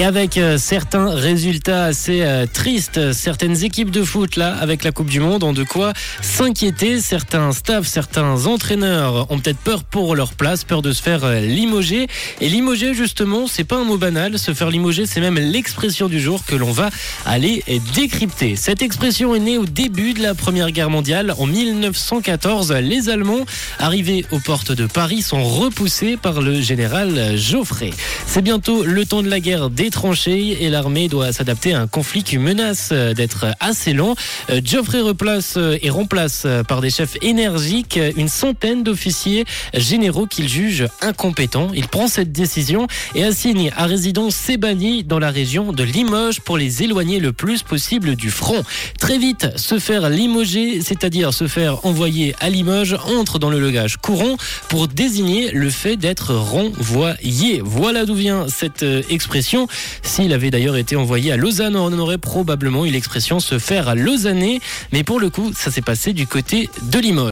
Et avec euh, certains résultats assez euh, tristes, certaines équipes de foot là, avec la Coupe du Monde, ont de quoi s'inquiéter. Certains staffs, certains entraîneurs ont peut-être peur pour leur place, peur de se faire euh, limoger. Et limoger, justement, c'est pas un mot banal. Se faire limoger, c'est même l'expression du jour que l'on va aller décrypter. Cette expression est née au début de la Première Guerre mondiale. En 1914, les Allemands, arrivés aux portes de Paris, sont repoussés par le général Geoffrey. C'est bientôt le temps de la guerre des tranchées et l'armée doit s'adapter à un conflit qui menace d'être assez long. Euh, Geoffrey replace euh, et remplace euh, par des chefs énergiques une centaine d'officiers généraux qu'il juge incompétents. Il prend cette décision et assigne à résidence ses bannis dans la région de Limoges pour les éloigner le plus possible du front. Très vite, se faire limoger, c'est-à-dire se faire envoyer à Limoges, entre dans le langage courant pour désigner le fait d'être renvoyé. Voilà d'où vient cette expression. S'il avait d'ailleurs été envoyé à Lausanne, on aurait probablement eu l'expression se faire à Lausanne. Mais pour le coup, ça s'est passé du côté de Limoges.